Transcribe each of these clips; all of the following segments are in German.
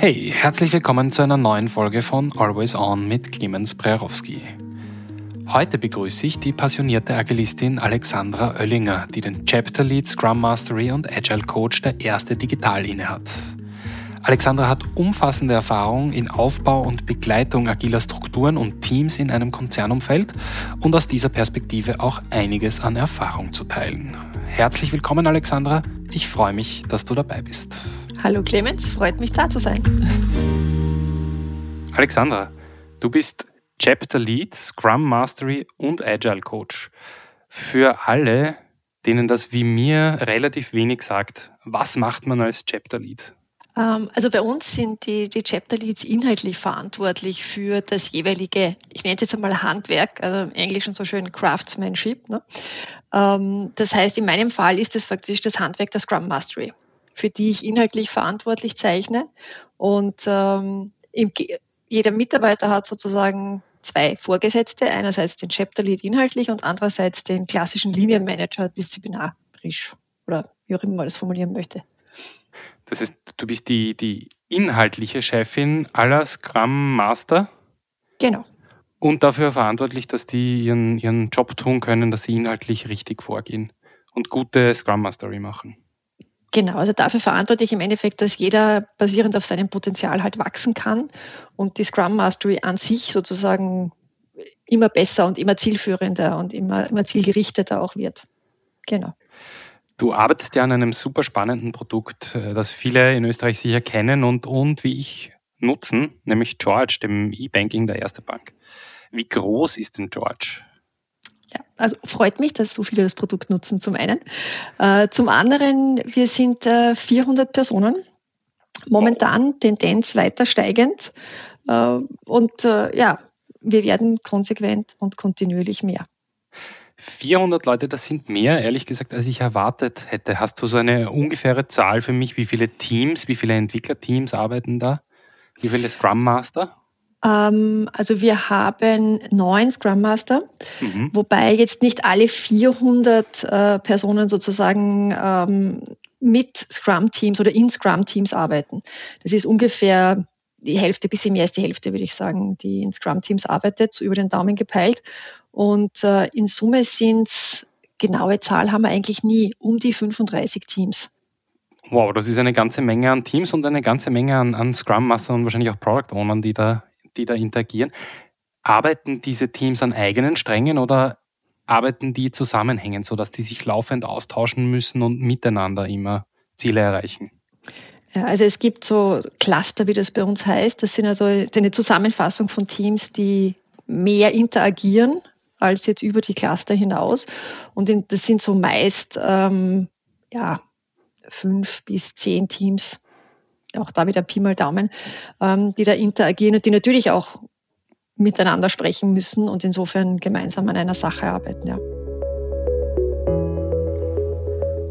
Hey, herzlich willkommen zu einer neuen Folge von Always On mit Clemens Prerowski. Heute begrüße ich die passionierte Agilistin Alexandra Oellinger, die den Chapter Lead Scrum Mastery und Agile Coach der erste Digital innehat. Alexandra hat umfassende Erfahrung in Aufbau und Begleitung agiler Strukturen und Teams in einem Konzernumfeld und aus dieser Perspektive auch einiges an Erfahrung zu teilen. Herzlich willkommen, Alexandra. Ich freue mich, dass du dabei bist. Hallo Clemens, freut mich da zu sein. Alexandra, du bist Chapter Lead, Scrum Mastery und Agile Coach. Für alle, denen das wie mir relativ wenig sagt, was macht man als Chapter Lead? Ähm, also bei uns sind die, die Chapter Leads inhaltlich verantwortlich für das jeweilige, ich nenne es jetzt einmal Handwerk, also im Englischen so schön Craftsmanship. Ne? Ähm, das heißt, in meinem Fall ist das faktisch das Handwerk der Scrum Mastery, für die ich inhaltlich verantwortlich zeichne. Und ähm, im, jeder Mitarbeiter hat sozusagen zwei Vorgesetzte, einerseits den Chapter Lead inhaltlich und andererseits den klassischen Linienmanager disziplinarisch oder wie auch immer man das formulieren möchte. Das heißt, du bist die, die inhaltliche Chefin aller Scrum Master? Genau. Und dafür verantwortlich, dass die ihren, ihren Job tun können, dass sie inhaltlich richtig vorgehen und gute Scrum Mastery machen. Genau, also dafür verantwortlich im Endeffekt, dass jeder basierend auf seinem Potenzial halt wachsen kann und die Scrum Mastery an sich sozusagen immer besser und immer zielführender und immer, immer zielgerichteter auch wird. Genau. Du arbeitest ja an einem super spannenden Produkt, äh, das viele in Österreich sicher kennen und, und wie ich nutzen, nämlich George, dem E-Banking der Erste Bank. Wie groß ist denn George? Ja, also freut mich, dass so viele das Produkt nutzen, zum einen. Äh, zum anderen, wir sind äh, 400 Personen, momentan Tendenz weiter steigend. Äh, und äh, ja, wir werden konsequent und kontinuierlich mehr. 400 Leute, das sind mehr, ehrlich gesagt, als ich erwartet hätte. Hast du so eine ungefähre Zahl für mich? Wie viele Teams, wie viele Entwicklerteams arbeiten da? Wie viele Scrum Master? Ähm, also wir haben neun Scrum Master, mhm. wobei jetzt nicht alle 400 äh, Personen sozusagen ähm, mit Scrum Teams oder in Scrum Teams arbeiten. Das ist ungefähr die Hälfte, bisschen mehr als die Hälfte, würde ich sagen, die in Scrum Teams arbeitet, so über den Daumen gepeilt. Und äh, in Summe sind es, genaue Zahl haben wir eigentlich nie, um die 35 Teams. Wow, das ist eine ganze Menge an Teams und eine ganze Menge an, an Scrum Master und wahrscheinlich auch Product Ownern, die da, die da interagieren. Arbeiten diese Teams an eigenen Strängen oder arbeiten die zusammenhängend, sodass die sich laufend austauschen müssen und miteinander immer Ziele erreichen? Ja, also es gibt so Cluster, wie das bei uns heißt. Das sind also eine Zusammenfassung von Teams, die mehr interagieren als jetzt über die Cluster hinaus. Und das sind so meist ähm, ja, fünf bis zehn Teams, auch da wieder Pi mal Daumen, ähm, die da interagieren und die natürlich auch miteinander sprechen müssen und insofern gemeinsam an einer Sache arbeiten. Ja.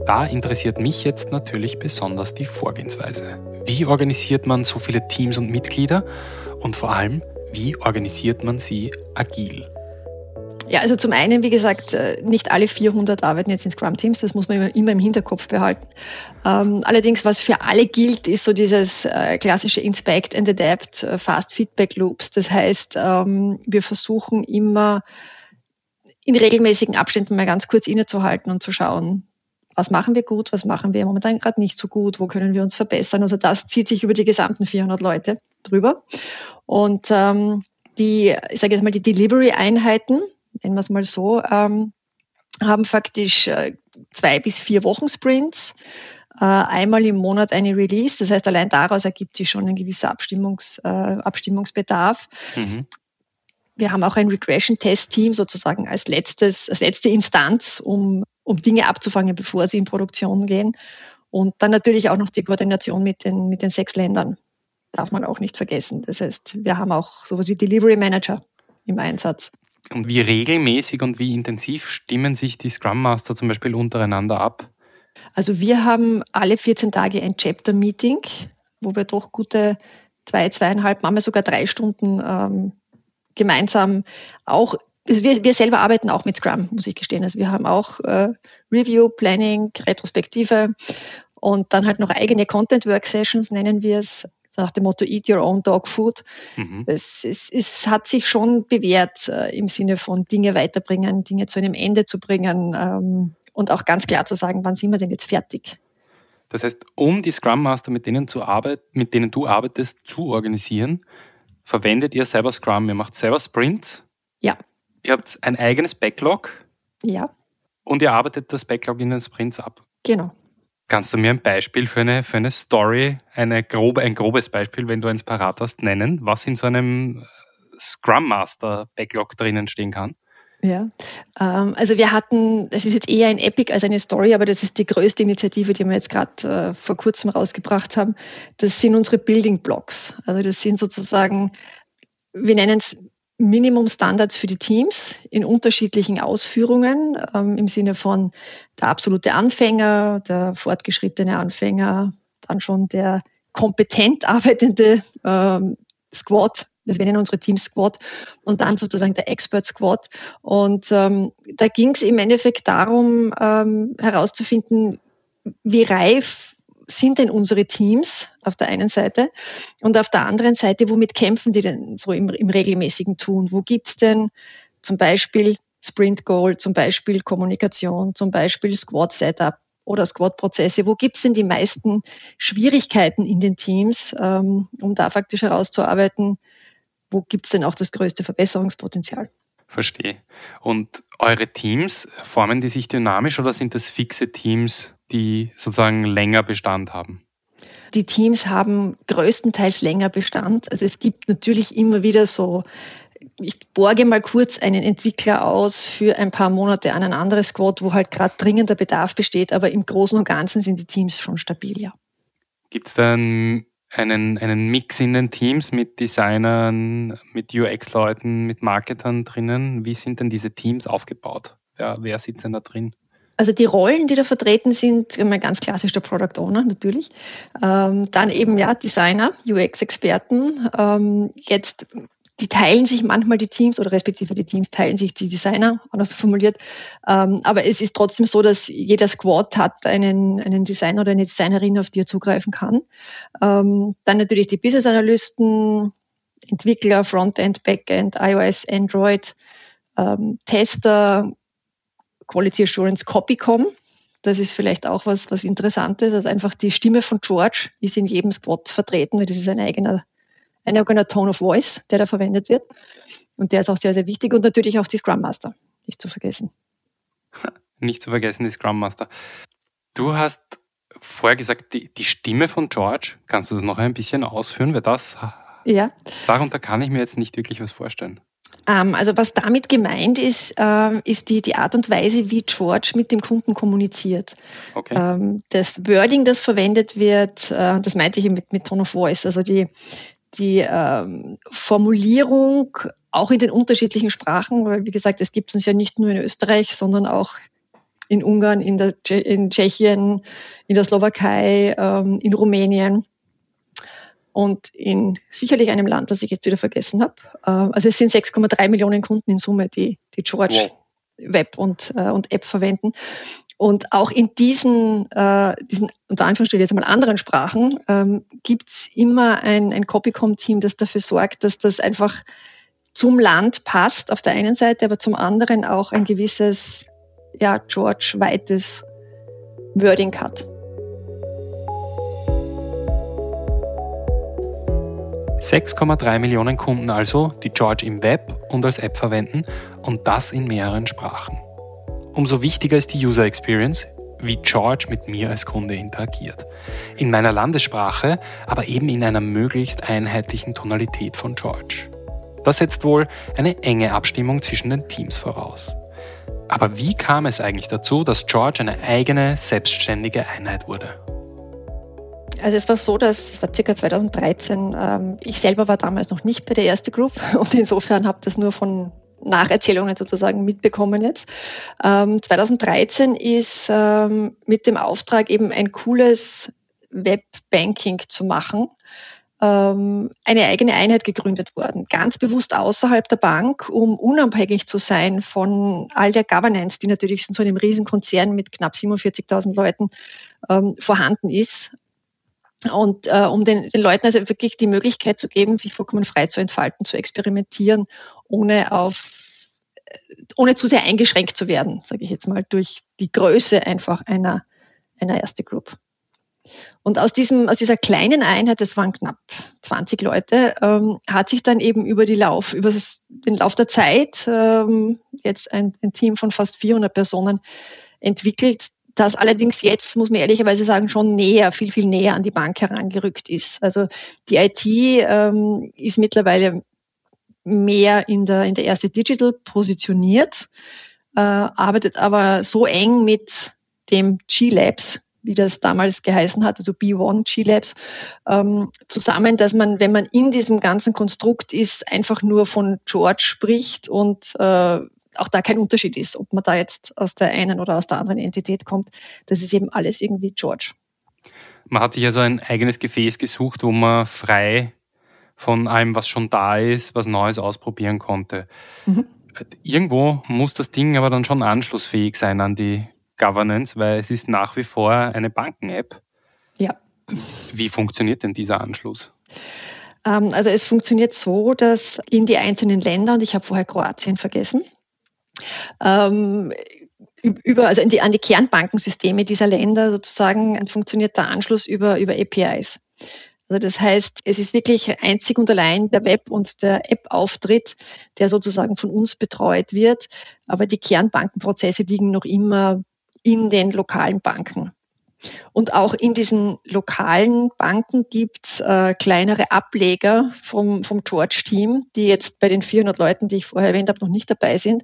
Da interessiert mich jetzt natürlich besonders die Vorgehensweise. Wie organisiert man so viele Teams und Mitglieder und vor allem, wie organisiert man sie agil? Ja, also zum einen, wie gesagt, äh, nicht alle 400 arbeiten jetzt in Scrum-Teams, das muss man immer, im Hinterkopf behalten. Ähm, allerdings, was für alle gilt, ist so dieses äh, klassische Inspect and Adapt, äh, Fast Feedback Loops. Das heißt, ähm, wir versuchen immer in regelmäßigen Abständen mal ganz kurz innezuhalten und zu schauen, was machen wir gut, was machen wir momentan gerade nicht so gut, wo können wir uns verbessern. Also das zieht sich über die gesamten 400 Leute drüber. Und ähm, die, ich sage jetzt mal, die Delivery-Einheiten, nennen wir es mal so, ähm, haben faktisch äh, zwei bis vier Wochen Sprints, äh, einmal im Monat eine Release. Das heißt, allein daraus ergibt sich schon ein gewisser Abstimmungs, äh, Abstimmungsbedarf. Mhm. Wir haben auch ein Regression-Test-Team sozusagen als letztes, als letzte Instanz, um um Dinge abzufangen, bevor sie in Produktion gehen. Und dann natürlich auch noch die Koordination mit den, mit den sechs Ländern. Darf man auch nicht vergessen. Das heißt, wir haben auch sowas wie Delivery Manager im Einsatz. Und wie regelmäßig und wie intensiv stimmen sich die Scrum Master zum Beispiel untereinander ab? Also wir haben alle 14 Tage ein Chapter-Meeting, wo wir doch gute zwei, zweieinhalb, manchmal sogar drei Stunden ähm, gemeinsam auch wir, wir selber arbeiten auch mit Scrum, muss ich gestehen. Also wir haben auch äh, Review, Planning, Retrospektive und dann halt noch eigene Content Work Sessions nennen wir es. Nach dem Motto Eat Your Own Dog Food. Mhm. Es, es, es, hat sich schon bewährt äh, im Sinne von Dinge weiterbringen, Dinge zu einem Ende zu bringen ähm, und auch ganz klar zu sagen, wann sind wir denn jetzt fertig. Das heißt, um die Scrum Master, mit denen, zu arbeit, mit denen du arbeitest, zu organisieren, verwendet ihr selber Scrum, ihr macht selber Sprints. Ja. Ihr habt ein eigenes Backlog. Ja. Und ihr arbeitet das Backlog in den Sprints ab. Genau. Kannst du mir ein Beispiel für eine, für eine Story, eine grobe, ein grobes Beispiel, wenn du eins parat hast, nennen, was in so einem Scrum Master Backlog drinnen stehen kann? Ja, ähm, also wir hatten, das ist jetzt eher ein Epic als eine Story, aber das ist die größte Initiative, die wir jetzt gerade äh, vor kurzem rausgebracht haben. Das sind unsere Building Blocks. Also das sind sozusagen, wir nennen es Minimum-Standards für die Teams in unterschiedlichen Ausführungen ähm, im Sinne von der absolute Anfänger, der fortgeschrittene Anfänger, dann schon der kompetent arbeitende ähm, Squad, wir nennen unsere Teams Squad und dann sozusagen der Expert Squad. Und ähm, da ging es im Endeffekt darum, ähm, herauszufinden, wie reif sind denn unsere Teams auf der einen Seite und auf der anderen Seite, womit kämpfen die denn so im, im regelmäßigen Tun? Wo gibt's denn zum Beispiel Sprint Goal, zum Beispiel Kommunikation, zum Beispiel Squad Setup oder Squad-Prozesse? Wo gibt's denn die meisten Schwierigkeiten in den Teams, ähm, um da faktisch herauszuarbeiten, wo gibt's denn auch das größte Verbesserungspotenzial? Verstehe. Und eure Teams, formen die sich dynamisch oder sind das fixe Teams, die sozusagen länger Bestand haben? Die Teams haben größtenteils länger Bestand. Also es gibt natürlich immer wieder so, ich borge mal kurz einen Entwickler aus für ein paar Monate an ein anderes Squad, wo halt gerade dringender Bedarf besteht, aber im Großen und Ganzen sind die Teams schon stabil, ja. Gibt es dann einen, einen Mix in den Teams mit Designern, mit UX-Leuten, mit Marketern drinnen? Wie sind denn diese Teams aufgebaut? Wer, wer sitzt denn da drin? Also die Rollen, die da vertreten sind, immer ganz klassisch der Product Owner natürlich. Ähm, dann eben ja Designer, UX-Experten. Ähm, jetzt die teilen sich manchmal die Teams oder respektive die Teams teilen sich die Designer, anders formuliert. Ähm, aber es ist trotzdem so, dass jeder Squad hat einen, einen Designer oder eine Designerin, auf die er zugreifen kann. Ähm, dann natürlich die Business Analysten, Entwickler, Frontend, Backend, iOS, Android, ähm, Tester, Quality Assurance Copycom. Das ist vielleicht auch was, was Interessantes. Also einfach die Stimme von George ist in jedem Squad vertreten, weil das ist ein eigener, ein eigener Tone of Voice, der da verwendet wird. Und der ist auch sehr, sehr wichtig. Und natürlich auch die Scrum Master, nicht zu vergessen. Nicht zu vergessen, die Scrum Master. Du hast vorher gesagt, die, die Stimme von George, kannst du das noch ein bisschen ausführen? Weil das, ja. darunter kann ich mir jetzt nicht wirklich was vorstellen. Ähm, also was damit gemeint ist, ähm, ist die, die Art und Weise, wie George mit dem Kunden kommuniziert. Okay. Ähm, das Wording, das verwendet wird, äh, das meinte ich mit, mit Tone of Voice, also die, die Formulierung auch in den unterschiedlichen Sprachen, weil wie gesagt, es gibt uns ja nicht nur in Österreich, sondern auch in Ungarn, in, der, in Tschechien, in der Slowakei, in Rumänien und in sicherlich einem Land, das ich jetzt wieder vergessen habe. Äh, also es sind 6,3 Millionen Kunden in Summe, die, die George. Web und, äh, und App verwenden. Und auch in diesen, äh, diesen unter Anführungsstrichen jetzt mal anderen Sprachen ähm, gibt's immer ein, ein Copycom-Team, das dafür sorgt, dass das einfach zum Land passt auf der einen Seite, aber zum anderen auch ein gewisses, ja, George-weites Wording hat. 6,3 Millionen Kunden also, die George im Web und als App verwenden und das in mehreren Sprachen. Umso wichtiger ist die User Experience, wie George mit mir als Kunde interagiert. In meiner Landessprache, aber eben in einer möglichst einheitlichen Tonalität von George. Das setzt wohl eine enge Abstimmung zwischen den Teams voraus. Aber wie kam es eigentlich dazu, dass George eine eigene, selbstständige Einheit wurde? Also es war so, dass es war circa 2013. Ähm, ich selber war damals noch nicht bei der erste Group und insofern habe das nur von Nacherzählungen sozusagen mitbekommen jetzt. Ähm, 2013 ist ähm, mit dem Auftrag eben ein cooles Webbanking zu machen, ähm, eine eigene Einheit gegründet worden, ganz bewusst außerhalb der Bank, um unabhängig zu sein von all der Governance, die natürlich in so einem Riesenkonzern mit knapp 47.000 Leuten ähm, vorhanden ist Und äh, um den, den Leuten also wirklich die Möglichkeit zu geben, sich vollkommen frei zu entfalten, zu experimentieren, ohne auf ohne zu sehr eingeschränkt zu werden, sage ich jetzt mal, durch die Größe einfach einer, einer erste Group. Und aus, diesem, aus dieser kleinen Einheit, das waren knapp 20 Leute, ähm, hat sich dann eben über, die Lauf, über das, den Lauf der Zeit ähm, jetzt ein, ein Team von fast 400 Personen entwickelt, das allerdings jetzt, muss man ehrlicherweise sagen, schon näher, viel, viel näher an die Bank herangerückt ist. Also die IT ähm, ist mittlerweile mehr in der, in der erste Digital positioniert, äh, arbeitet aber so eng mit dem G-Labs, wie das damals geheißen hat, also B1 G-Labs, ähm, zusammen, dass man, wenn man in diesem ganzen Konstrukt ist, einfach nur von George spricht und äh, auch da kein Unterschied ist, ob man da jetzt aus der einen oder aus der anderen Entität kommt. Das ist eben alles irgendwie George. Man hat sich also ein eigenes Gefäß gesucht, wo man frei von allem, was schon da ist, was Neues ausprobieren konnte. Mhm. Irgendwo muss das Ding aber dann schon anschlussfähig sein an die Governance, weil es ist nach wie vor eine Banken-App. Ja. Wie funktioniert denn dieser Anschluss? Ähm, also es funktioniert so, dass in die einzelnen Länder, und ich habe vorher Kroatien vergessen, ähm, über, also die, an die Kernbankensysteme dieser Länder sozusagen funktioniert der Anschluss über, über APIs. Also das heißt, es ist wirklich einzig und allein der Web- und der App-Auftritt, der sozusagen von uns betreut wird. Aber die Kernbankenprozesse liegen noch immer in den lokalen Banken. Und auch in diesen lokalen Banken gibt's äh, kleinere Ableger vom, vom George-Team, die jetzt bei den 400 Leuten, die ich vorher erwähnt habe, noch nicht dabei sind.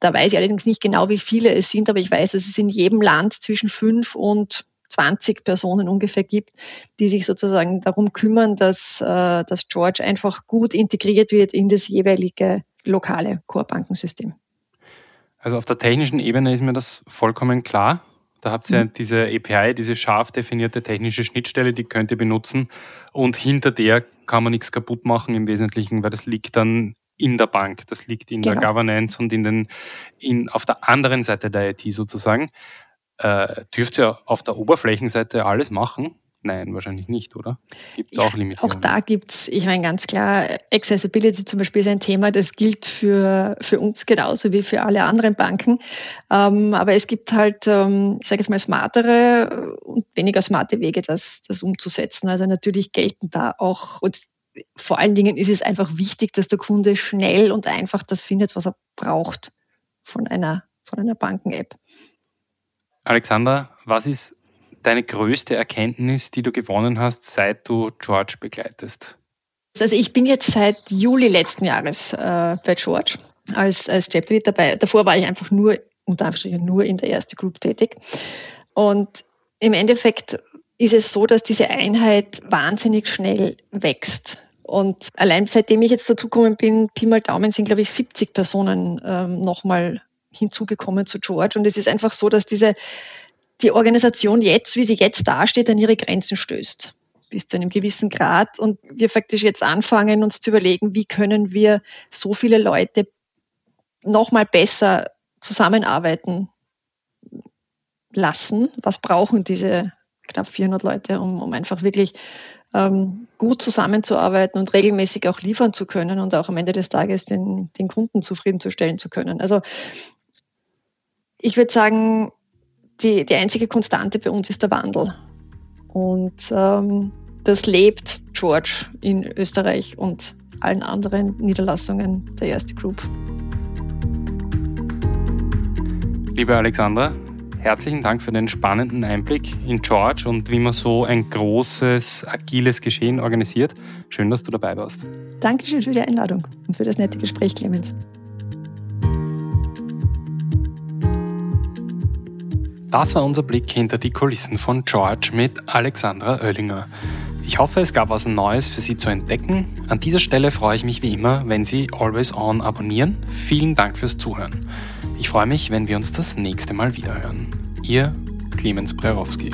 Da weiß ich allerdings nicht genau, wie viele es sind, aber ich weiß, dass es in jedem Land zwischen fünf und 20 Personen ungefähr gibt, die sich sozusagen darum kümmern, dass, äh, dass George einfach gut integriert wird in das jeweilige lokale Core-Bankensystem. Also auf der technischen Ebene ist mir das vollkommen klar. Da habt ihr mhm. diese API, diese scharf definierte technische Schnittstelle, die könnt ihr benutzen. Und hinter der kann man nichts kaputt machen im Wesentlichen, weil das liegt dann in der Bank. Das liegt in genau. der Governance und in den, in, auf der anderen Seite der IT sozusagen. Äh, dürft ihr auf der Oberflächenseite alles machen? Nein, wahrscheinlich nicht, oder? Gibt es auch Limitierungen? Auch da gibt es, ich meine ganz klar, Accessibility zum Beispiel ist ein Thema, das gilt für, für uns genauso wie für alle anderen Banken. Ähm, aber es gibt halt, ähm, ich sage jetzt mal, smartere und weniger smarte Wege, das, das umzusetzen. Also natürlich gelten da auch, und vor allen Dingen ist es einfach wichtig, dass der Kunde schnell und einfach das findet, was er braucht von einer, von einer Banken-App. Alexander, was ist deine größte Erkenntnis, die du gewonnen hast, seit du George begleitest? Also ich bin jetzt seit Juli letzten Jahres äh, bei George als, als Chapter dabei. Davor war ich einfach nur, unter Anführungszeichen, nur in der ersten Group tätig. Und im Endeffekt ist es so, dass diese Einheit wahnsinnig schnell wächst. Und allein seitdem ich jetzt dazugekommen bin, Pi mal Daumen sind, glaube ich, 70 Personen ähm, nochmal hinzugekommen zu George. Und es ist einfach so, dass diese, die Organisation jetzt, wie sie jetzt dasteht, an ihre Grenzen stößt bis zu einem gewissen Grad und wir faktisch jetzt anfangen, uns zu überlegen, wie können wir so viele Leute nochmal besser zusammenarbeiten lassen. Was brauchen diese knapp 400 Leute, um, um einfach wirklich ähm, gut zusammenzuarbeiten und regelmäßig auch liefern zu können und auch am Ende des Tages den, den Kunden zufriedenzustellen zu können. Also ich würde sagen, die, die einzige Konstante bei uns ist der Wandel. Und ähm, das lebt George in Österreich und allen anderen Niederlassungen der Erste Group. Liebe Alexandra, herzlichen Dank für den spannenden Einblick in George und wie man so ein großes, agiles Geschehen organisiert. Schön, dass du dabei warst. Dankeschön für die Einladung und für das nette Gespräch, Clemens. Das war unser Blick hinter die Kulissen von George mit Alexandra Oellinger. Ich hoffe, es gab was Neues für Sie zu entdecken. An dieser Stelle freue ich mich wie immer, wenn Sie Always On abonnieren. Vielen Dank fürs Zuhören. Ich freue mich, wenn wir uns das nächste Mal wiederhören. Ihr Clemens Brerowski.